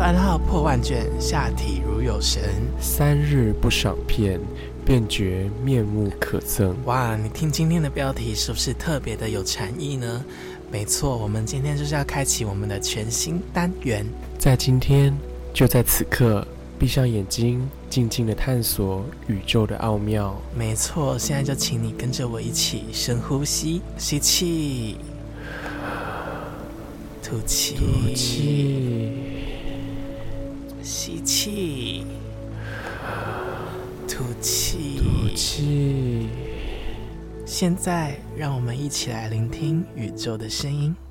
番号破万卷，下体如有神。三日不赏片，便觉面目可憎。哇，你听今天的标题是不是特别的有禅意呢？没错，我们今天就是要开启我们的全新单元。在今天，就在此刻，闭上眼睛，静静的探索宇宙的奥妙。没错，现在就请你跟着我一起深呼吸，吸气，吐气，吐气，吸气，吐气，吐气。现在，让我们一起来聆听宇宙的声音。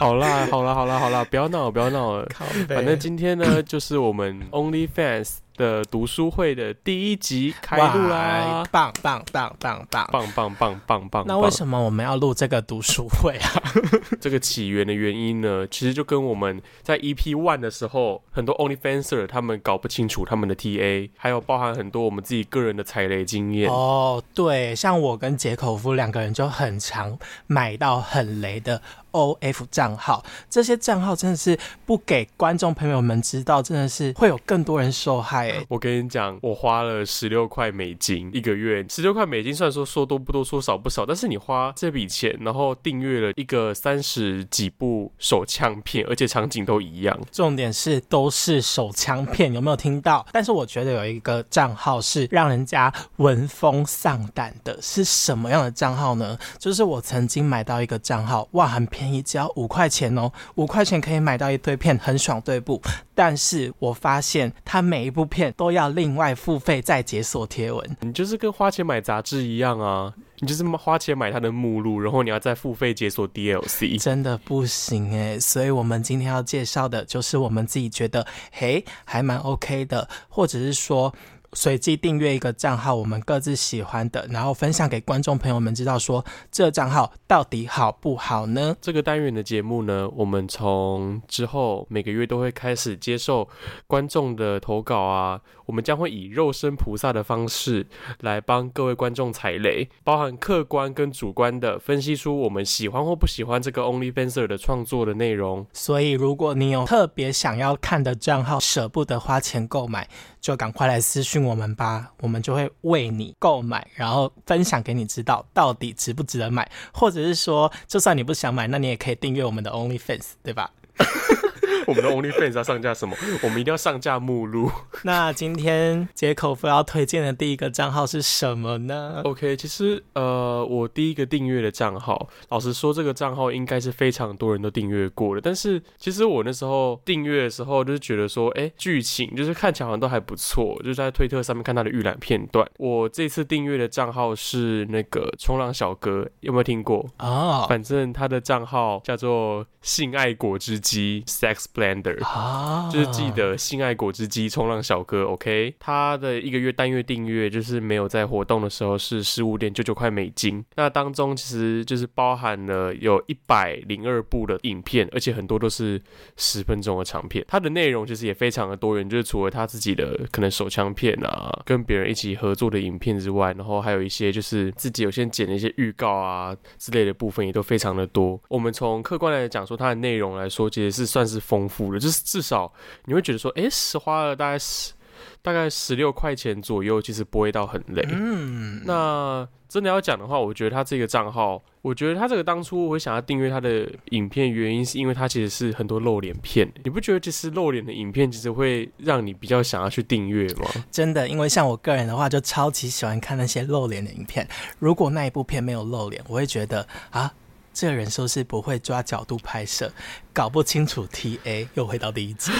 好啦，好啦，好啦，好啦，不要闹，不要闹了。反正今天呢，就是我们 OnlyFans 的读书会的第一集开录啦！棒棒棒棒棒！棒棒棒棒棒！那为什么我们要录这个读书会啊？这个起源的原因呢，其实就跟我们在 EP One 的时候，很多 OnlyFanser 他们搞不清楚他们的 TA，还有包含很多我们自己个人的踩雷经验。哦，对，像我跟杰口夫两个人就很常买到很雷的 OF 账号，这些账号真的是不给观众朋友们知道，真的是会有更多人受害。哎，我跟你讲，我花了十六块美金一个月，十六块美金，虽然说说多不多，说少不少，但是你花这笔钱，然后订阅了一个三十几部手枪片，而且场景都一样，重点是都是手枪片，有没有听到？但是我觉得有一个账号是让人家闻风丧胆的，是什么样的账号呢？就是我曾经买到一个账号，哇，很便宜，只要五块钱哦，五块钱可以买到一堆片，很爽，对不？但是我发现它每一部片都要另外付费再解锁贴文，你就是跟花钱买杂志一样啊，你就是花钱买它的目录，然后你要再付费解锁 DLC，真的不行诶。所以我们今天要介绍的就是我们自己觉得嘿还蛮 OK 的，或者是说。随机订阅一个账号，我们各自喜欢的，然后分享给观众朋友们知道，说这账号到底好不好呢？这个单元的节目呢，我们从之后每个月都会开始接受观众的投稿啊，我们将会以肉身菩萨的方式来帮各位观众踩雷，包含客观跟主观的分析出我们喜欢或不喜欢这个 OnlyFanser 的创作的内容。所以，如果你有特别想要看的账号，舍不得花钱购买，就赶快来私讯我们吧，我们就会为你购买，然后分享给你知道到底值不值得买，或者是说，就算你不想买，那你也可以订阅我们的 OnlyFans，对吧？我们的 OnlyFans 要上架什么？我们一定要上架目录。那今天杰口夫要推荐的第一个账号是什么呢？OK，其实呃，我第一个订阅的账号，老实说，这个账号应该是非常多人都订阅过的。但是其实我那时候订阅的时候，就是觉得说，哎，剧情就是看起来好像都还不错，就是在推特上面看他的预览片段。我这次订阅的账号是那个冲浪小哥，有没有听过啊？反正他的账号叫做性爱果汁机 Sex。Blender 啊，就是记得性爱果汁机冲浪小哥，OK，他的一个月单月订阅就是没有在活动的时候是十五点九九块美金。那当中其实就是包含了有一百零二部的影片，而且很多都是十分钟的长片。它的内容其实也非常的多元，就是除了他自己的可能手枪片啊，跟别人一起合作的影片之外，然后还有一些就是自己有先剪的一些预告啊之类的部分也都非常的多。我们从客观来讲说它的内容来说，其实是算是丰。富了，就是至少你会觉得说，哎，是花了大概十大概十六块钱左右，其实不会到很累。嗯，那真的要讲的话，我觉得他这个账号，我觉得他这个当初我会想要订阅他的影片，原因是因为他其实是很多露脸片。你不觉得其实露脸的影片其实会让你比较想要去订阅吗？真的，因为像我个人的话，就超级喜欢看那些露脸的影片。如果那一部片没有露脸，我会觉得啊。这个人说是不会抓角度拍摄，搞不清楚 T A，又回到第一集。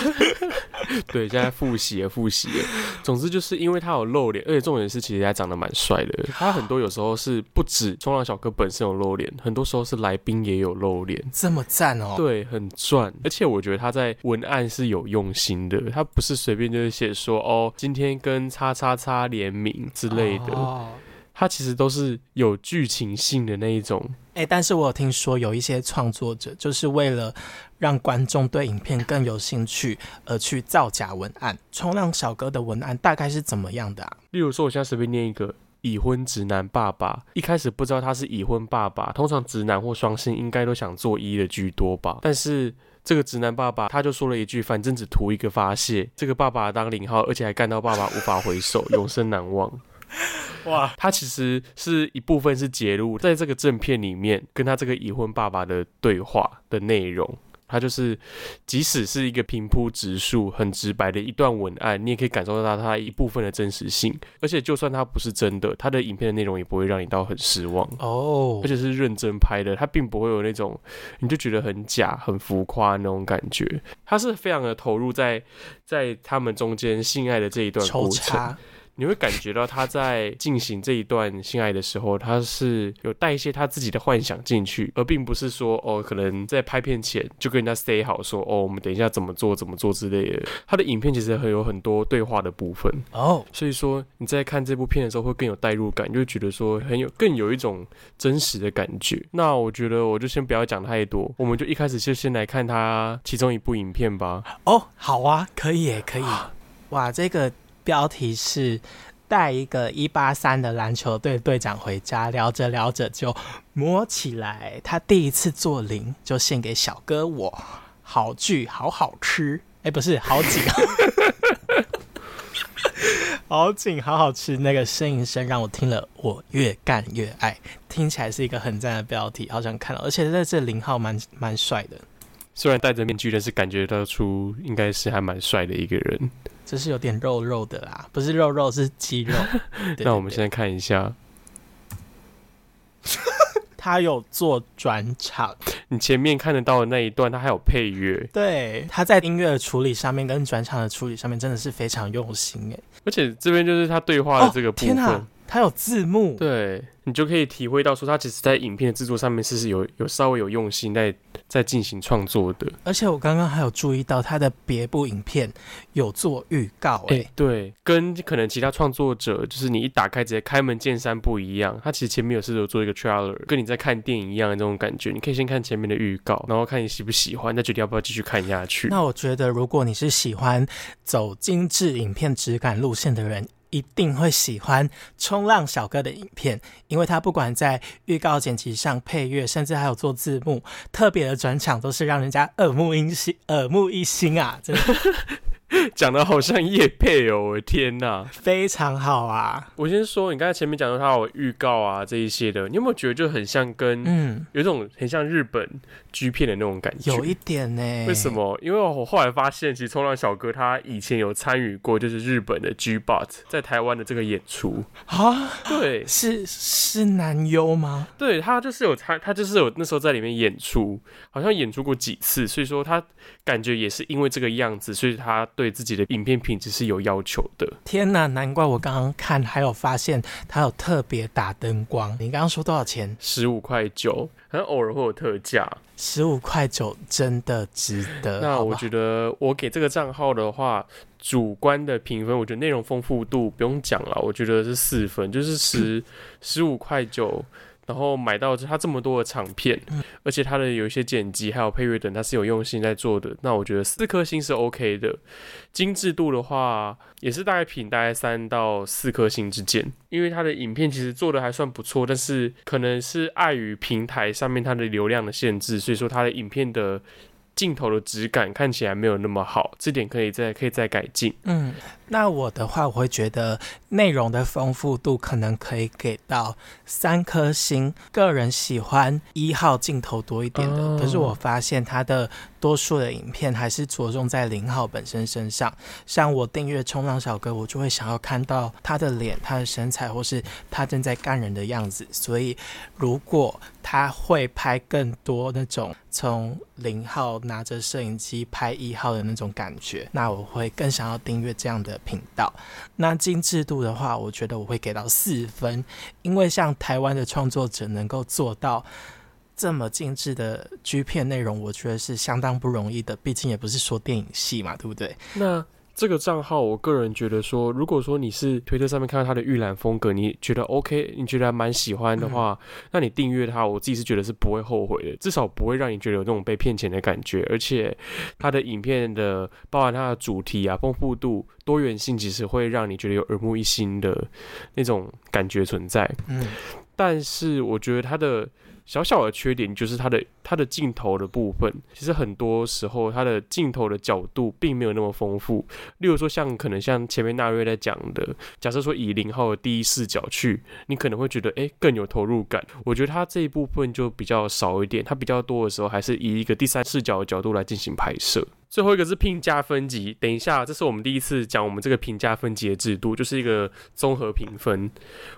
对，现在复习了，复习了。总之就是因为他有露脸，而且重点是其实他长得蛮帅的。他很多有时候是不止冲浪小哥本身有露脸，很多时候是来宾也有露脸，这么赞哦。对，很赚。而且我觉得他在文案是有用心的，他不是随便就是写说哦，今天跟叉叉叉联名之类的。它其实都是有剧情性的那一种，哎，但是我有听说有一些创作者就是为了让观众对影片更有兴趣而去造假文案。冲浪小哥的文案大概是怎么样的啊？例如说，我现在随便念一个。已婚直男爸爸，一开始不知道他是已婚爸爸，通常直男或双性应该都想做一的居多吧，但是。这个直男爸爸他就说了一句：“反正只图一个发泄。”这个爸爸当零号，而且还干到爸爸无法回首，永生难忘。哇！他其实是一部分是揭露在这个正片里面跟他这个已婚爸爸的对话的内容。他就是，即使是一个平铺直述、很直白的一段文案，你也可以感受到他一部分的真实性。而且，就算他不是真的，他的影片的内容也不会让你到很失望哦。而且是认真拍的，他并不会有那种你就觉得很假、很浮夸那种感觉。他是非常的投入在在他们中间性爱的这一段过程。你会感觉到他在进行这一段性爱的时候，他是有带一些他自己的幻想进去，而并不是说哦，可能在拍片前就跟人家 say 好说哦，我们等一下怎么做怎么做之类的。他的影片其实很有很多对话的部分哦，所以说你在看这部片的时候会更有代入感，就会觉得说很有更有一种真实的感觉。那我觉得我就先不要讲太多，我们就一开始就先来看他其中一部影片吧。哦，好啊，可以耶，可以。哇，这个。标题是带一个一八三的篮球队队长回家，聊着聊着就摸起来。他第一次做零，就献给小哥我。好剧，好好吃。哎，不是好景，好景，好好吃。那个呻吟声让我听了，我越干越爱。听起来是一个很赞的标题，好想看到。而且在这零号蛮蛮帅的，虽然戴着面具，但是感觉得出应该是还蛮帅的一个人。这是有点肉肉的啦，不是肉肉是肌肉。那我们现在看一下，他有做转场。你前面看得到的那一段，他还有配乐。对，他在音乐的处理上面跟转场的处理上面真的是非常用心哎。而且这边就是他对话的这个部分，他有字幕。对。你就可以体会到，说它其实在影片的制作上面是是有有稍微有用心在在进行创作的。而且我刚刚还有注意到它的别部影片有做预告，哎，对，跟可能其他创作者就是你一打开直接开门见山不一样。它其实前面有试着做一个 trailer，跟你在看电影一样的那种感觉。你可以先看前面的预告，然后看你喜不喜欢，再决定要不要继续看下去。那我觉得，如果你是喜欢走精致影片质感路线的人。一定会喜欢冲浪小哥的影片，因为他不管在预告剪辑上、配乐，甚至还有做字幕，特别的转场都是让人家耳目一新、耳目一新啊！真的。讲的好像叶配哦，我的天哪，非常好啊！我先说，你刚才前面讲到他有预告啊这一些的，你有没有觉得就很像跟嗯，有一种很像日本 G 片的那种感觉？有一点呢。为什么？因为我后来发现，其实冲浪小哥他以前有参与过，就是日本的 G Bot 在台湾的这个演出啊。对，是是男优吗？对他就是有参，他就是有那时候在里面演出，好像演出过几次，所以说他感觉也是因为这个样子，所以他。对自己的影片品质是有要求的。天哪，难怪我刚刚看还有发现他有特别打灯光。你刚刚说多少钱？十五块九，很偶尔会有特价。十五块九真的值得。那我觉得我给这个账号的话，主观的评分，我觉得内容丰富度不用讲了，我觉得是四分，就是十十五块九。然后买到他这么多的唱片，而且他的有一些剪辑还有配乐等，他是有用心在做的。那我觉得四颗星是 OK 的，精致度的话也是大概品大概三到四颗星之间。因为他的影片其实做的还算不错，但是可能是碍于平台上面它的流量的限制，所以说他的影片的。镜头的质感看起来没有那么好，这点可以再可以再改进。嗯，那我的话，我会觉得内容的丰富度可能可以给到三颗星。个人喜欢一号镜头多一点的，可是我发现他的多数的影片还是着重在零号本身身上。像我订阅冲浪小哥，我就会想要看到他的脸、他的身材，或是他正在干人的样子。所以如果他会拍更多那种从零号拿着摄影机拍一号的那种感觉，那我会更想要订阅这样的频道。那精致度的话，我觉得我会给到四分，因为像台湾的创作者能够做到这么精致的 G 片内容，我觉得是相当不容易的。毕竟也不是说电影系嘛，对不对？那这个账号，我个人觉得说，如果说你是推特上面看到他的预览风格，你觉得 OK，你觉得还蛮喜欢的话，那你订阅他，我自己是觉得是不会后悔的，至少不会让你觉得有那种被骗钱的感觉。而且他的影片的，包含他的主题啊，丰富度、多元性，其实会让你觉得有耳目一新的那种感觉存在。嗯，但是我觉得他的。小小的缺点就是它的它的镜头的部分，其实很多时候它的镜头的角度并没有那么丰富。例如说，像可能像前面纳瑞在讲的，假设说以零号的第一视角去，你可能会觉得诶更有投入感。我觉得它这一部分就比较少一点，它比较多的时候还是以一个第三视角的角度来进行拍摄。最后一个是评价分级，等一下，这是我们第一次讲我们这个评价分级的制度，就是一个综合评分。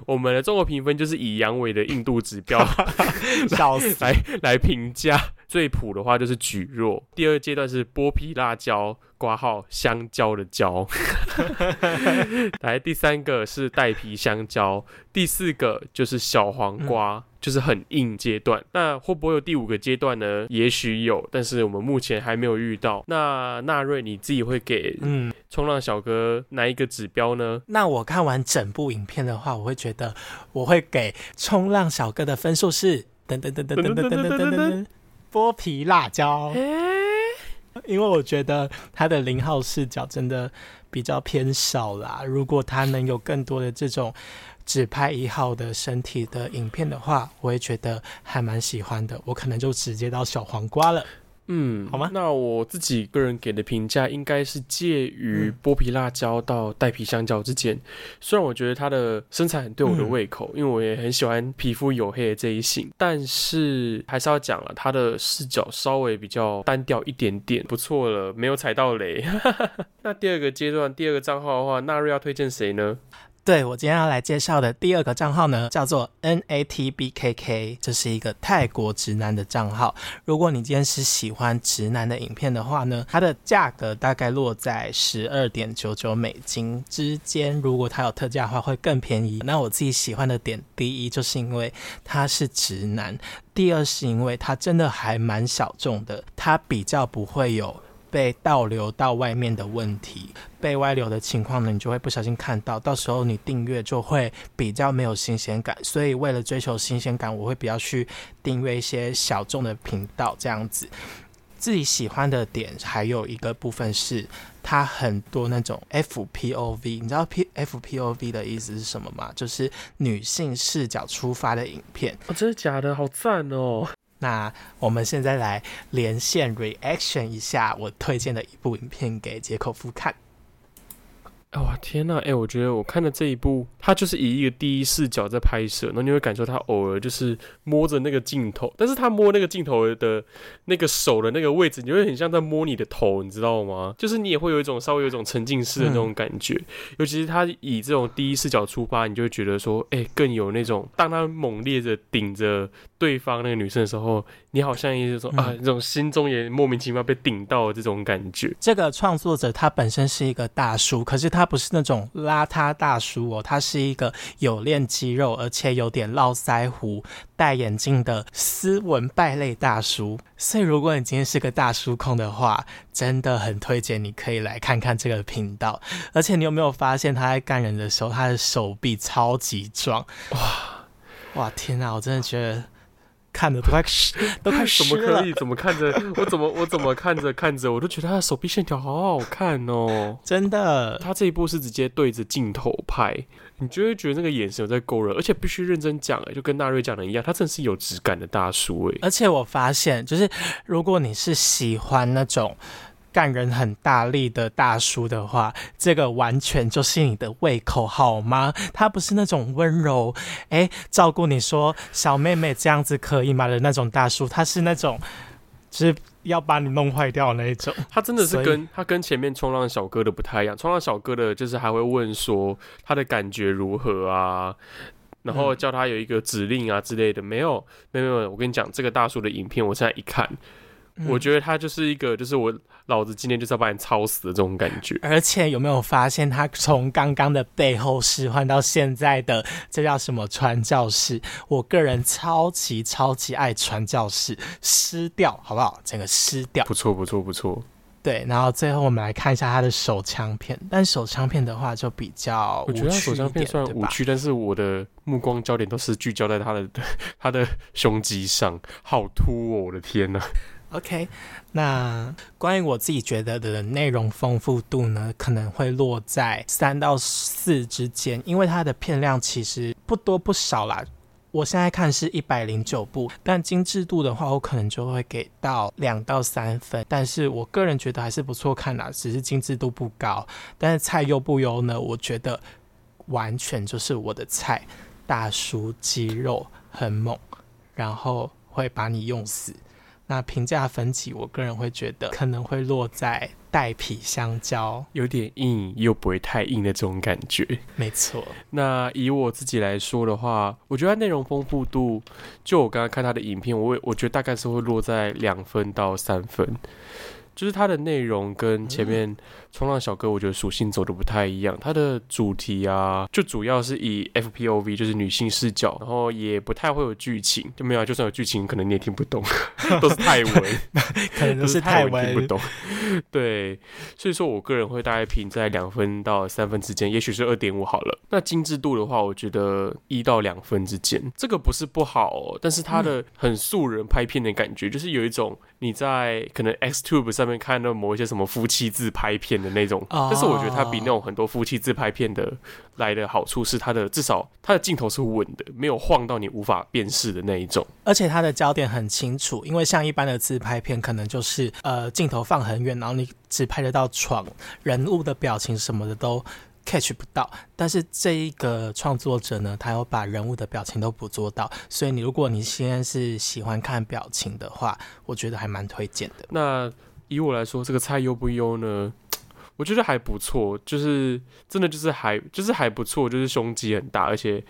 我们的综合评分就是以阳痿的硬度指标 来来评价。最普的话就是举若，第二阶段是剥皮辣椒，挂号香蕉的蕉。来，第三个是带皮香蕉，第四个就是小黄瓜。就是很硬阶段，那会不会有第五个阶段呢？也许有，但是我们目前还没有遇到。那纳瑞你自己会给嗯冲浪小哥哪一个指标呢？那我看完整部影片的话，我会觉得我会给冲浪小哥的分数是噔噔噔噔噔噔噔噔噔剥皮辣椒，因为我觉得他的零号视角真的比较偏少啦。如果他能有更多的这种。只拍一号的身体的影片的话，我也觉得还蛮喜欢的。我可能就直接到小黄瓜了。嗯，好吗？那我自己个人给的评价应该是介于剥皮辣椒到带皮香蕉之间。虽然我觉得它的身材很对我的胃口，因为我也很喜欢皮肤黝黑的这一型，但是还是要讲了，它的视角稍微比较单调一点点。不错了，没有踩到雷。那第二个阶段，第二个账号的话，纳瑞要推荐谁呢？对我今天要来介绍的第二个账号呢，叫做 N A T B K K，这是一个泰国直男的账号。如果你今天是喜欢直男的影片的话呢，它的价格大概落在十二点九九美金之间。如果它有特价的话，会更便宜。那我自己喜欢的点，第一就是因为他是直男，第二是因为他真的还蛮小众的，他比较不会有。被倒流到外面的问题，被外流的情况呢，你就会不小心看到，到时候你订阅就会比较没有新鲜感。所以为了追求新鲜感，我会比较去订阅一些小众的频道这样子。自己喜欢的点还有一个部分是，它很多那种 FPOV，你知道 P FPOV 的意思是什么吗？就是女性视角出发的影片。哦，真的假的？好赞哦！那我们现在来连线 reaction 一下我推荐的一部影片给杰克夫看。哇天呐，哎，我觉得我看的这一部，它就是以一个第一视角在拍摄，然后你会感受他偶尔就是摸着那个镜头，但是他摸那个镜头的那个手的那个位置，你会很像在摸你的头，你知道吗？就是你也会有一种稍微有一种沉浸式的那种感觉，尤其是他以这种第一视角出发，你就会觉得说，哎，更有那种当他猛烈的顶着对方那个女生的时候，你好像一种啊，这种心中也莫名其妙被顶到的这种感觉。这个创作者他本身是一个大叔，可是他。他不是那种邋遢大叔哦，他是一个有练肌肉，而且有点络腮胡、戴眼镜的斯文败类大叔。所以，如果你今天是个大叔控的话，真的很推荐你可以来看看这个频道。而且，你有没有发现他在干人的时候，他的手臂超级壮？哇哇！天哪，我真的觉得。看的都快都快 怎么可以？怎么看着我？怎么我怎么看着看着，我都觉得他的手臂线条好好看哦！真的，他这一步是直接对着镜头拍，你就会觉得那个眼神有在勾人，而且必须认真讲哎，就跟纳瑞讲的一样，他真的是有质感的大叔哎！而且我发现，就是如果你是喜欢那种。干人很大力的大叔的话，这个完全就是你的胃口，好吗？他不是那种温柔，哎，照顾你说小妹妹这样子可以吗的那种大叔，他是那种就是要把你弄坏掉那一种。他真的是跟他跟前面冲浪小哥的不太一样，冲浪小哥的就是还会问说他的感觉如何啊，然后叫他有一个指令啊之类的，没有，没有，没有。我跟你讲，这个大叔的影片，我现在一看。我觉得他就是一个，就是我老子今天就是要把你操死的这种感觉。而且有没有发现，他从刚刚的背后使换到现在的这叫什么传教士？我个人超级超级爱传教士，湿掉好不好？整个湿掉，不错不错不错。对，然后最后我们来看一下他的手枪片，但手枪片的话就比较我觉得手枪片虽然无趣，但是我的目光焦点都是聚焦在他的 他的胸肌上，好突哦！我的天呐！OK，那关于我自己觉得的内容丰富度呢，可能会落在三到四之间，因为它的片量其实不多不少啦。我现在看是一百零九部，但精致度的话，我可能就会给到两到三分。但是我个人觉得还是不错看啦，只是精致度不高。但是菜优不优呢？我觉得完全就是我的菜，大叔肌肉很猛，然后会把你用死。那评价分级，我个人会觉得可能会落在带皮香蕉，有点硬又不会太硬的这种感觉。没错，那以我自己来说的话，我觉得它内容丰富度，就我刚刚看它的影片，我也我觉得大概是会落在两分到三分。就是它的内容跟前面冲浪小哥，我觉得属性走的不太一样。它的主题啊，就主要是以 FPOV，就是女性视角，然后也不太会有剧情，就没有啊。就算有剧情，可能你也听不懂，都是泰文。可能都是泰泰文。听不懂。对，所以说我个人会大概评在两分到三分之间，也许是二点五好了。那精致度的话，我觉得一到两分之间，这个不是不好哦，但是它的很素人拍片的感觉，就是有一种你在可能 XTube 上面看到某一些什么夫妻自拍片的那种，哦但是我觉得它比那种很多夫妻自拍片的来的好处是它的至少它的镜头是稳的，没有晃到你无法辨识的那一种。而且它的焦点很清楚，因为像一般的自拍片，可能就是呃镜头放很远，然后你只拍得到床、人物的表情什么的都 catch 不到。但是这一个创作者呢，他有把人物的表情都捕捉到，所以你如果你现在是喜欢看表情的话，我觉得还蛮推荐的。那以我来说，这个菜优不优呢？我觉得还不错，就是真的就是还就是还不错，就是胸肌很大，而且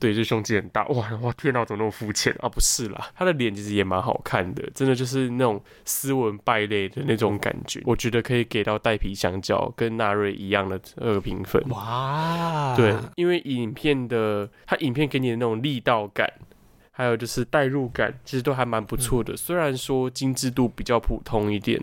对，就胸肌很大。哇哇，天哪，怎么那么肤浅啊？不是啦，他的脸其实也蛮好看的，真的就是那种斯文败类的那种感觉。我觉得可以给到带皮香蕉跟纳瑞一样的二个评分。哇，对，因为影片的他影片给你的那种力道感，还有就是代入感，其实都还蛮不错的。虽然说精致度比较普通一点，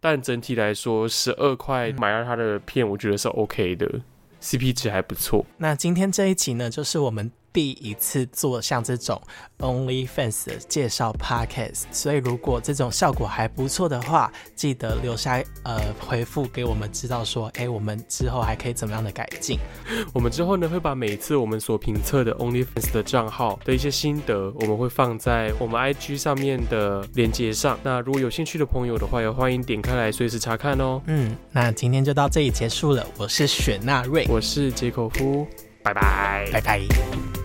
但整体来说，十二块买到它的片，我觉得是 OK 的，CP 值还不错。那今天这一集呢，就是我们第一次做像这种 OnlyFans 的介绍 Podcast，所以如果这种效果还不错的话，记得留下呃回复给我们知道说，哎，我们之后还可以怎么样的改进。我们之后呢，会把每次我们所评测的 OnlyFans 的账号的一些心得，我们会放在我们 IG 上面的链接上。那如果有兴趣的朋友的话，也欢迎点开来随时查看哦。嗯，那今天就到这里结束了，我是雪纳瑞，我是杰口夫，拜拜。拜拜。